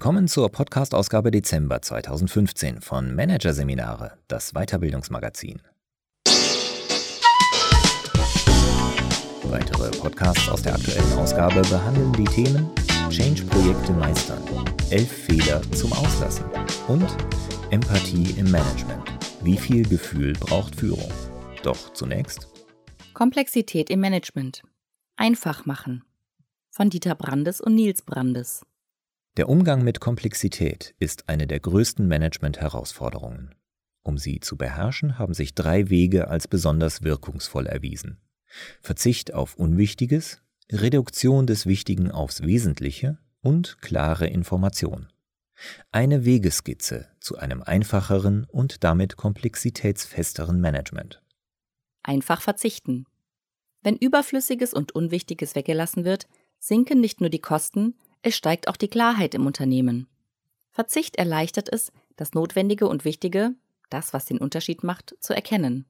Willkommen zur Podcast-Ausgabe Dezember 2015 von Managerseminare, das Weiterbildungsmagazin. Weitere Podcasts aus der aktuellen Ausgabe behandeln die Themen Change-Projekte meistern, elf Fehler zum Auslassen und Empathie im Management. Wie viel Gefühl braucht Führung? Doch zunächst Komplexität im Management. Einfach machen. Von Dieter Brandes und Nils Brandes. Der Umgang mit Komplexität ist eine der größten Management-Herausforderungen. Um sie zu beherrschen, haben sich drei Wege als besonders wirkungsvoll erwiesen. Verzicht auf Unwichtiges, Reduktion des Wichtigen aufs Wesentliche und klare Information. Eine Wegeskizze zu einem einfacheren und damit komplexitätsfesteren Management. Einfach verzichten. Wenn Überflüssiges und Unwichtiges weggelassen wird, sinken nicht nur die Kosten, es steigt auch die Klarheit im Unternehmen. Verzicht erleichtert es, das Notwendige und Wichtige, das, was den Unterschied macht, zu erkennen.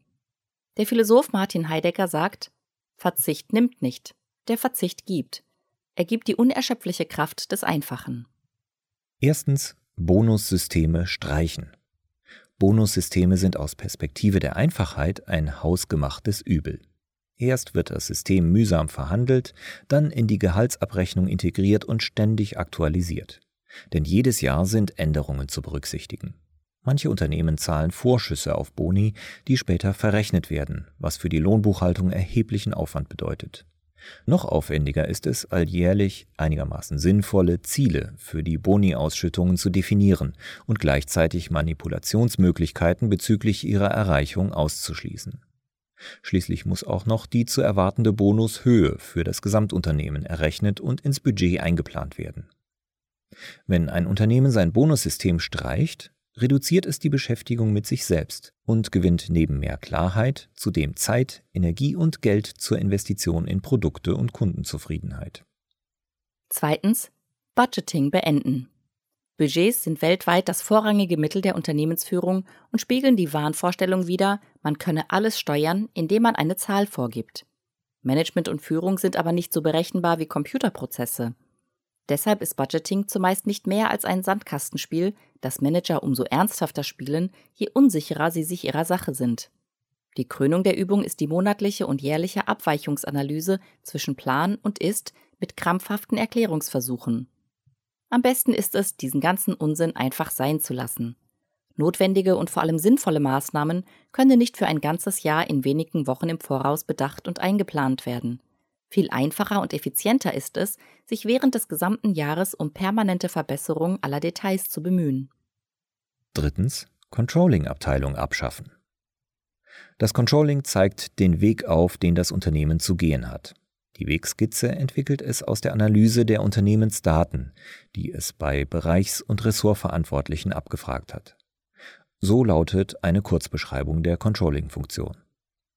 Der Philosoph Martin Heidegger sagt, Verzicht nimmt nicht, der Verzicht gibt. Er gibt die unerschöpfliche Kraft des Einfachen. Erstens Bonussysteme streichen. Bonussysteme sind aus Perspektive der Einfachheit ein hausgemachtes Übel. Erst wird das System mühsam verhandelt, dann in die Gehaltsabrechnung integriert und ständig aktualisiert. Denn jedes Jahr sind Änderungen zu berücksichtigen. Manche Unternehmen zahlen Vorschüsse auf Boni, die später verrechnet werden, was für die Lohnbuchhaltung erheblichen Aufwand bedeutet. Noch aufwendiger ist es, alljährlich einigermaßen sinnvolle Ziele für die Boni-Ausschüttungen zu definieren und gleichzeitig Manipulationsmöglichkeiten bezüglich ihrer Erreichung auszuschließen. Schließlich muss auch noch die zu erwartende Bonushöhe für das Gesamtunternehmen errechnet und ins Budget eingeplant werden. Wenn ein Unternehmen sein Bonussystem streicht, reduziert es die Beschäftigung mit sich selbst und gewinnt neben mehr Klarheit zudem Zeit, Energie und Geld zur Investition in Produkte und Kundenzufriedenheit. Zweitens Budgeting beenden. Budgets sind weltweit das vorrangige Mittel der Unternehmensführung und spiegeln die Wahnvorstellung wider, man könne alles steuern, indem man eine Zahl vorgibt. Management und Führung sind aber nicht so berechenbar wie Computerprozesse. Deshalb ist Budgeting zumeist nicht mehr als ein Sandkastenspiel, das Manager umso ernsthafter spielen, je unsicherer sie sich ihrer Sache sind. Die Krönung der Übung ist die monatliche und jährliche Abweichungsanalyse zwischen Plan und Ist mit krampfhaften Erklärungsversuchen. Am besten ist es, diesen ganzen Unsinn einfach sein zu lassen. Notwendige und vor allem sinnvolle Maßnahmen können nicht für ein ganzes Jahr in wenigen Wochen im Voraus bedacht und eingeplant werden. Viel einfacher und effizienter ist es, sich während des gesamten Jahres um permanente Verbesserung aller Details zu bemühen. Drittens Controlling-Abteilung abschaffen. Das Controlling zeigt den Weg auf, den das Unternehmen zu gehen hat. Die Wegskizze entwickelt es aus der Analyse der Unternehmensdaten, die es bei Bereichs- und Ressortverantwortlichen abgefragt hat. So lautet eine Kurzbeschreibung der Controlling-Funktion.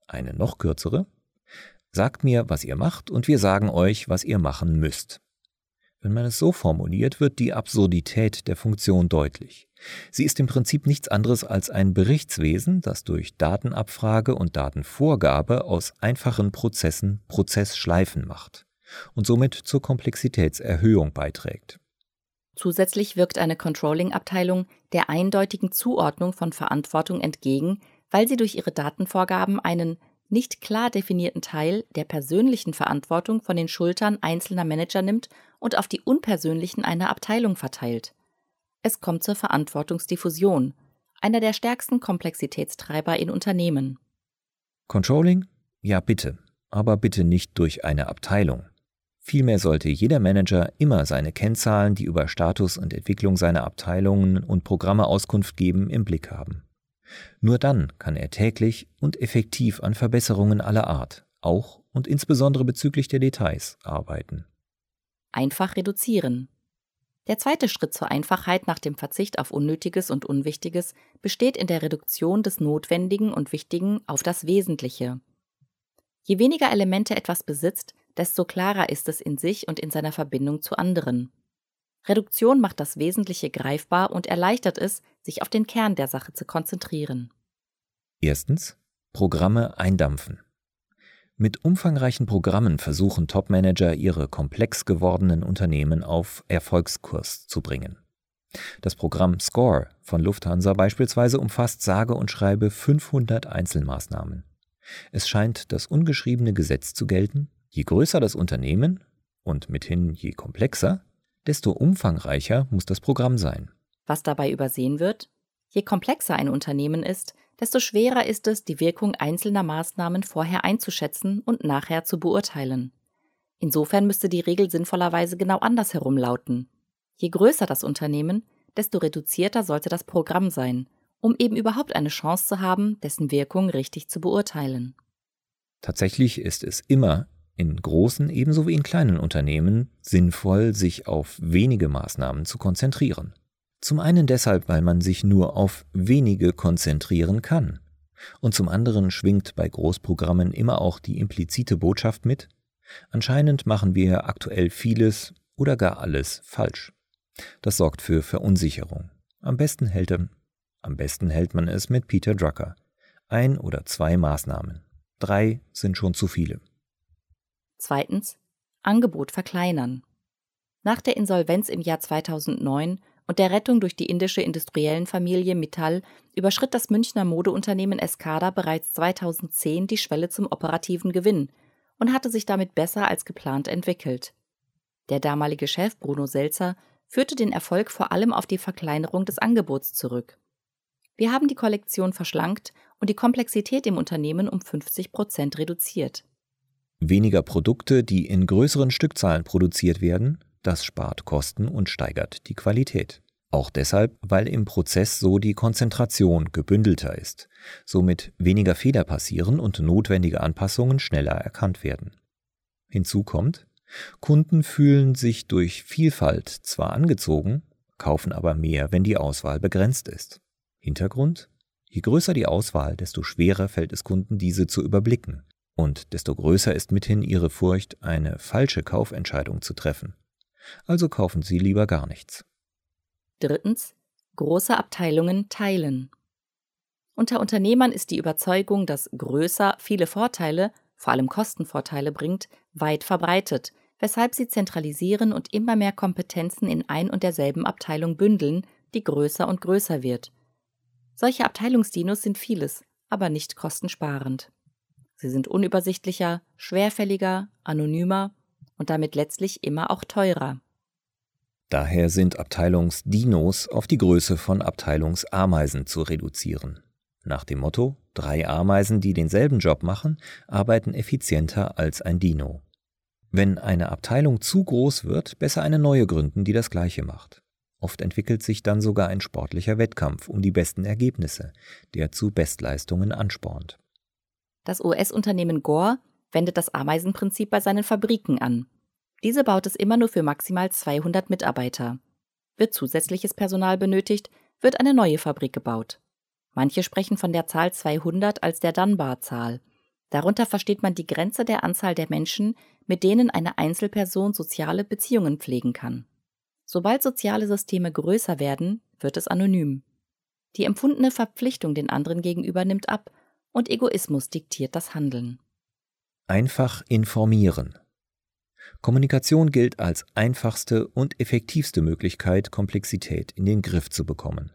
Eine noch kürzere Sagt mir, was ihr macht, und wir sagen euch, was ihr machen müsst. Wenn man es so formuliert, wird die Absurdität der Funktion deutlich. Sie ist im Prinzip nichts anderes als ein Berichtswesen, das durch Datenabfrage und Datenvorgabe aus einfachen Prozessen Prozessschleifen macht und somit zur Komplexitätserhöhung beiträgt. Zusätzlich wirkt eine Controlling-Abteilung der eindeutigen Zuordnung von Verantwortung entgegen, weil sie durch ihre Datenvorgaben einen nicht klar definierten Teil der persönlichen Verantwortung von den Schultern einzelner Manager nimmt und auf die unpersönlichen einer Abteilung verteilt. Es kommt zur Verantwortungsdiffusion, einer der stärksten Komplexitätstreiber in Unternehmen. Controlling? Ja, bitte, aber bitte nicht durch eine Abteilung. Vielmehr sollte jeder Manager immer seine Kennzahlen, die über Status und Entwicklung seiner Abteilungen und Programme Auskunft geben, im Blick haben. Nur dann kann er täglich und effektiv an Verbesserungen aller Art, auch und insbesondere bezüglich der Details, arbeiten. Einfach reduzieren. Der zweite Schritt zur Einfachheit nach dem Verzicht auf Unnötiges und Unwichtiges besteht in der Reduktion des Notwendigen und Wichtigen auf das Wesentliche. Je weniger Elemente etwas besitzt, desto klarer ist es in sich und in seiner Verbindung zu anderen. Reduktion macht das Wesentliche greifbar und erleichtert es, sich auf den Kern der Sache zu konzentrieren. Erstens Programme eindampfen. Mit umfangreichen Programmen versuchen Topmanager ihre komplex gewordenen Unternehmen auf Erfolgskurs zu bringen. Das Programm SCORE von Lufthansa beispielsweise umfasst sage und schreibe 500 Einzelmaßnahmen. Es scheint das ungeschriebene Gesetz zu gelten, je größer das Unternehmen und mithin je komplexer, desto umfangreicher muss das Programm sein. Was dabei übersehen wird? Je komplexer ein Unternehmen ist, desto schwerer ist es, die Wirkung einzelner Maßnahmen vorher einzuschätzen und nachher zu beurteilen. Insofern müsste die Regel sinnvollerweise genau andersherum lauten. Je größer das Unternehmen, desto reduzierter sollte das Programm sein, um eben überhaupt eine Chance zu haben, dessen Wirkung richtig zu beurteilen. Tatsächlich ist es immer in großen ebenso wie in kleinen Unternehmen sinnvoll, sich auf wenige Maßnahmen zu konzentrieren. Zum einen deshalb, weil man sich nur auf wenige konzentrieren kann. Und zum anderen schwingt bei Großprogrammen immer auch die implizite Botschaft mit, anscheinend machen wir aktuell vieles oder gar alles falsch. Das sorgt für Verunsicherung. Am besten hält, am besten hält man es mit Peter Drucker. Ein oder zwei Maßnahmen. Drei sind schon zu viele. Zweitens Angebot verkleinern. Nach der Insolvenz im Jahr 2009 und der Rettung durch die indische Industriellenfamilie Mittal überschritt das Münchner Modeunternehmen Escada bereits 2010 die Schwelle zum operativen Gewinn und hatte sich damit besser als geplant entwickelt. Der damalige Chef Bruno Selzer führte den Erfolg vor allem auf die Verkleinerung des Angebots zurück. Wir haben die Kollektion verschlankt und die Komplexität im Unternehmen um 50 Prozent reduziert weniger Produkte, die in größeren Stückzahlen produziert werden, das spart Kosten und steigert die Qualität. Auch deshalb, weil im Prozess so die Konzentration gebündelter ist, somit weniger Fehler passieren und notwendige Anpassungen schneller erkannt werden. Hinzu kommt, Kunden fühlen sich durch Vielfalt zwar angezogen, kaufen aber mehr, wenn die Auswahl begrenzt ist. Hintergrund? Je größer die Auswahl, desto schwerer fällt es Kunden, diese zu überblicken und desto größer ist mithin ihre Furcht, eine falsche Kaufentscheidung zu treffen. Also kaufen sie lieber gar nichts. Drittens. Große Abteilungen teilen. Unter Unternehmern ist die Überzeugung, dass größer viele Vorteile, vor allem Kostenvorteile bringt, weit verbreitet, weshalb sie zentralisieren und immer mehr Kompetenzen in ein und derselben Abteilung bündeln, die größer und größer wird. Solche Abteilungsdinos sind vieles, aber nicht kostensparend. Sie sind unübersichtlicher, schwerfälliger, anonymer und damit letztlich immer auch teurer. Daher sind Abteilungsdinos auf die Größe von Abteilungsameisen zu reduzieren. Nach dem Motto, drei Ameisen, die denselben Job machen, arbeiten effizienter als ein Dino. Wenn eine Abteilung zu groß wird, besser eine neue gründen, die das gleiche macht. Oft entwickelt sich dann sogar ein sportlicher Wettkampf um die besten Ergebnisse, der zu Bestleistungen anspornt. Das US-Unternehmen Gore wendet das Ameisenprinzip bei seinen Fabriken an. Diese baut es immer nur für maximal 200 Mitarbeiter. Wird zusätzliches Personal benötigt, wird eine neue Fabrik gebaut. Manche sprechen von der Zahl 200 als der Dunbar-Zahl. Darunter versteht man die Grenze der Anzahl der Menschen, mit denen eine Einzelperson soziale Beziehungen pflegen kann. Sobald soziale Systeme größer werden, wird es anonym. Die empfundene Verpflichtung den anderen gegenüber nimmt ab und Egoismus diktiert das Handeln. Einfach informieren. Kommunikation gilt als einfachste und effektivste Möglichkeit, Komplexität in den Griff zu bekommen.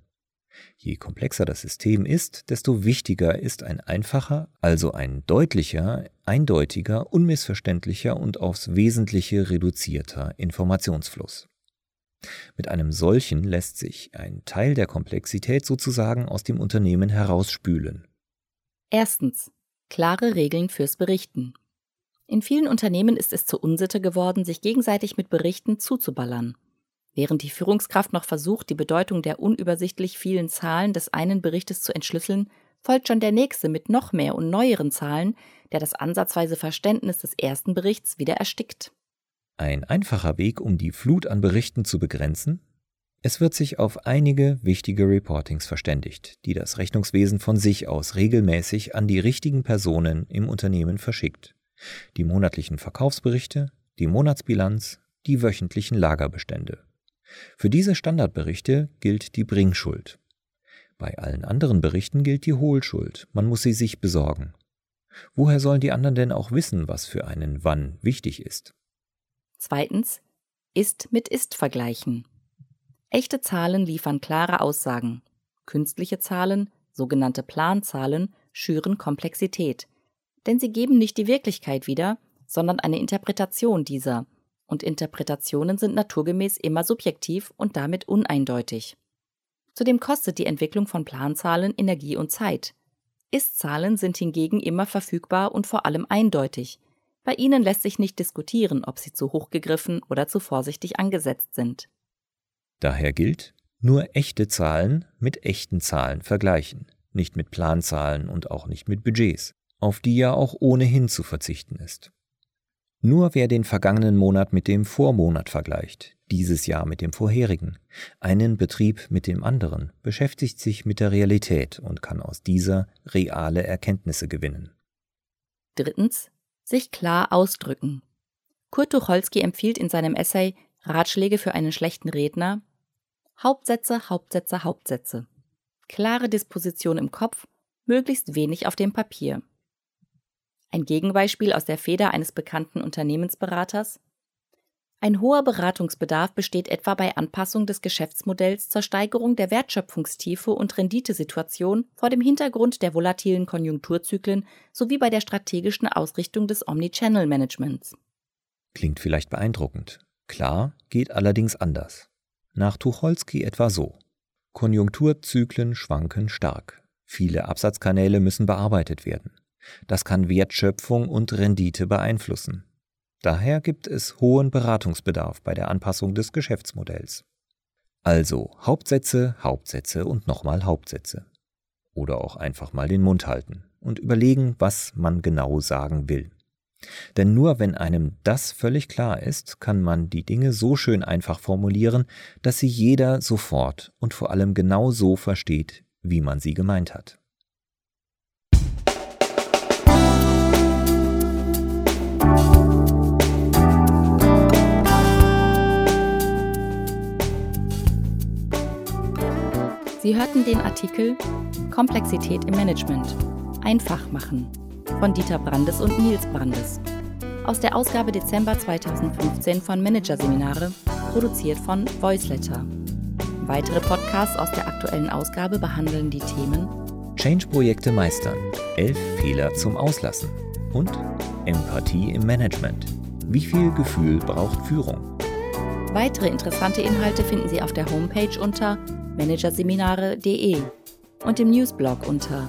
Je komplexer das System ist, desto wichtiger ist ein einfacher, also ein deutlicher, eindeutiger, unmissverständlicher und aufs Wesentliche reduzierter Informationsfluss. Mit einem solchen lässt sich ein Teil der Komplexität sozusagen aus dem Unternehmen herausspülen. Erstens. Klare Regeln fürs Berichten. In vielen Unternehmen ist es zur Unsitte geworden, sich gegenseitig mit Berichten zuzuballern. Während die Führungskraft noch versucht, die Bedeutung der unübersichtlich vielen Zahlen des einen Berichtes zu entschlüsseln, folgt schon der nächste mit noch mehr und neueren Zahlen, der das ansatzweise Verständnis des ersten Berichts wieder erstickt. Ein einfacher Weg, um die Flut an Berichten zu begrenzen, es wird sich auf einige wichtige Reportings verständigt, die das Rechnungswesen von sich aus regelmäßig an die richtigen Personen im Unternehmen verschickt. Die monatlichen Verkaufsberichte, die Monatsbilanz, die wöchentlichen Lagerbestände. Für diese Standardberichte gilt die Bringschuld. Bei allen anderen Berichten gilt die Hohlschuld, man muss sie sich besorgen. Woher sollen die anderen denn auch wissen, was für einen wann wichtig ist? Zweitens, ist mit ist vergleichen. Echte Zahlen liefern klare Aussagen. Künstliche Zahlen, sogenannte Planzahlen, schüren Komplexität. Denn sie geben nicht die Wirklichkeit wieder, sondern eine Interpretation dieser. Und Interpretationen sind naturgemäß immer subjektiv und damit uneindeutig. Zudem kostet die Entwicklung von Planzahlen Energie und Zeit. Ist-Zahlen sind hingegen immer verfügbar und vor allem eindeutig. Bei ihnen lässt sich nicht diskutieren, ob sie zu hoch gegriffen oder zu vorsichtig angesetzt sind. Daher gilt, nur echte Zahlen mit echten Zahlen vergleichen, nicht mit Planzahlen und auch nicht mit Budgets, auf die ja auch ohnehin zu verzichten ist. Nur wer den vergangenen Monat mit dem Vormonat vergleicht, dieses Jahr mit dem vorherigen, einen Betrieb mit dem anderen, beschäftigt sich mit der Realität und kann aus dieser reale Erkenntnisse gewinnen. Drittens, sich klar ausdrücken. Kurt Tucholsky empfiehlt in seinem Essay Ratschläge für einen schlechten Redner Hauptsätze, Hauptsätze, Hauptsätze. Klare Disposition im Kopf, möglichst wenig auf dem Papier. Ein Gegenbeispiel aus der Feder eines bekannten Unternehmensberaters. Ein hoher Beratungsbedarf besteht etwa bei Anpassung des Geschäftsmodells zur Steigerung der Wertschöpfungstiefe und Renditesituation vor dem Hintergrund der volatilen Konjunkturzyklen sowie bei der strategischen Ausrichtung des Omnichannel-Managements. Klingt vielleicht beeindruckend. Klar, geht allerdings anders. Nach Tucholsky etwa so. Konjunkturzyklen schwanken stark. Viele Absatzkanäle müssen bearbeitet werden. Das kann Wertschöpfung und Rendite beeinflussen. Daher gibt es hohen Beratungsbedarf bei der Anpassung des Geschäftsmodells. Also Hauptsätze, Hauptsätze und nochmal Hauptsätze. Oder auch einfach mal den Mund halten und überlegen, was man genau sagen will. Denn nur wenn einem das völlig klar ist, kann man die Dinge so schön einfach formulieren, dass sie jeder sofort und vor allem genau so versteht, wie man sie gemeint hat. Sie hörten den Artikel Komplexität im Management. Einfach machen von Dieter Brandes und Nils Brandes. Aus der Ausgabe Dezember 2015 von Managerseminare, produziert von Voiceletter. Weitere Podcasts aus der aktuellen Ausgabe behandeln die Themen Change-Projekte meistern, elf Fehler zum Auslassen und Empathie im Management. Wie viel Gefühl braucht Führung? Weitere interessante Inhalte finden Sie auf der Homepage unter managerseminare.de und im Newsblog unter